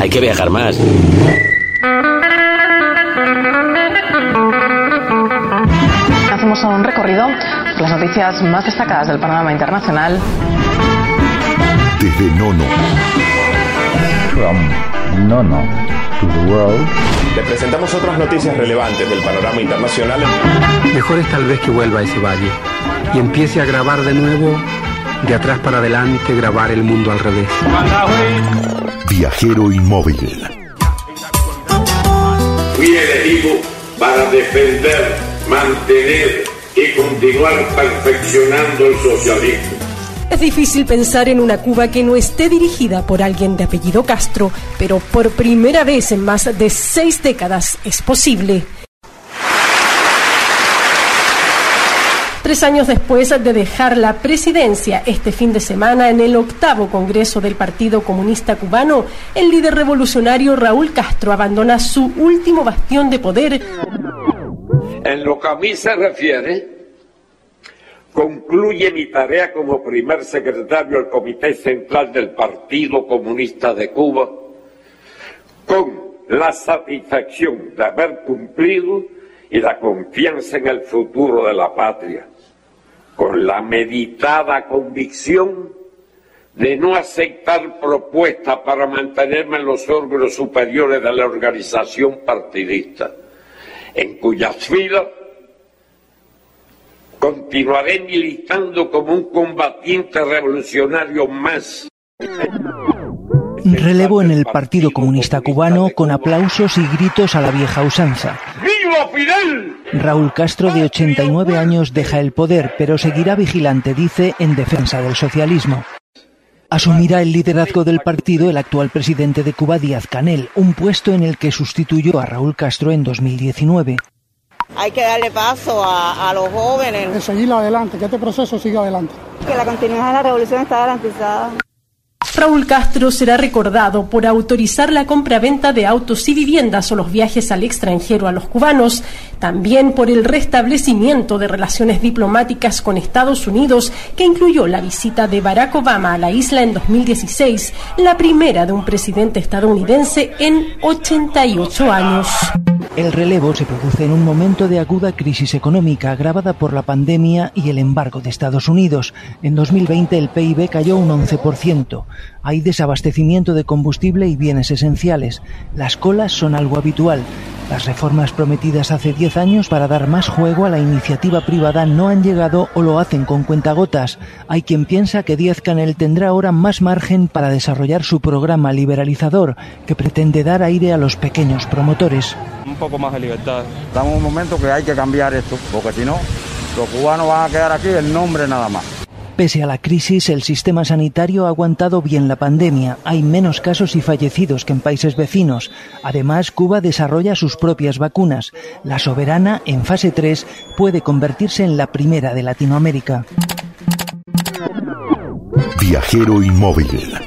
Hay que viajar más. Hacemos un recorrido por las noticias más destacadas del panorama internacional. Desde Nono. From Nono to the world. Le presentamos otras noticias relevantes del panorama internacional. Mejor es tal vez que vuelva a ese valle y empiece a grabar de nuevo, de atrás para adelante, grabar el mundo al revés. Viajero inmóvil. Fui elegido para defender, mantener y continuar perfeccionando el socialismo. Es difícil pensar en una Cuba que no esté dirigida por alguien de apellido Castro, pero por primera vez en más de seis décadas es posible. Tres años después de dejar la presidencia este fin de semana en el octavo Congreso del Partido Comunista Cubano, el líder revolucionario Raúl Castro abandona su último bastión de poder. En lo que a mí se refiere, concluye mi tarea como primer secretario del Comité Central del Partido Comunista de Cuba con la satisfacción de haber cumplido y la confianza en el futuro de la patria, con la meditada convicción de no aceptar propuestas para mantenerme en los órganos superiores de la organización partidista, en cuyas filas continuaré militando como un combatiente revolucionario más. Relevo en el Partido Comunista Cubano con aplausos y gritos a la vieja usanza. ¡Viva Fidel! Raúl Castro, de 89 años, deja el poder, pero seguirá vigilante, dice, en defensa del socialismo. Asumirá el liderazgo del partido el actual presidente de Cuba, Díaz Canel, un puesto en el que sustituyó a Raúl Castro en 2019. Hay que darle paso a, a los jóvenes. De seguir adelante, que este proceso siga adelante. Que la continuidad de la revolución está garantizada. Raúl Castro será recordado por autorizar la compra-venta de autos y viviendas o los viajes al extranjero a los cubanos, también por el restablecimiento de relaciones diplomáticas con Estados Unidos, que incluyó la visita de Barack Obama a la isla en 2016, la primera de un presidente estadounidense en 88 años. El relevo se produce en un momento de aguda crisis económica agravada por la pandemia y el embargo de Estados Unidos. En 2020 el PIB cayó un 11%. Hay desabastecimiento de combustible y bienes esenciales. Las colas son algo habitual. Las reformas prometidas hace 10 años para dar más juego a la iniciativa privada no han llegado o lo hacen con cuentagotas. Hay quien piensa que Díaz Canel tendrá ahora más margen para desarrollar su programa liberalizador, que pretende dar aire a los pequeños promotores. Un poco más de libertad. Estamos en un momento que hay que cambiar esto, porque si no, los cubanos van a quedar aquí el nombre nada más. Pese a la crisis, el sistema sanitario ha aguantado bien la pandemia. Hay menos casos y fallecidos que en países vecinos. Además, Cuba desarrolla sus propias vacunas. La soberana, en fase 3, puede convertirse en la primera de Latinoamérica. Viajero inmóvil.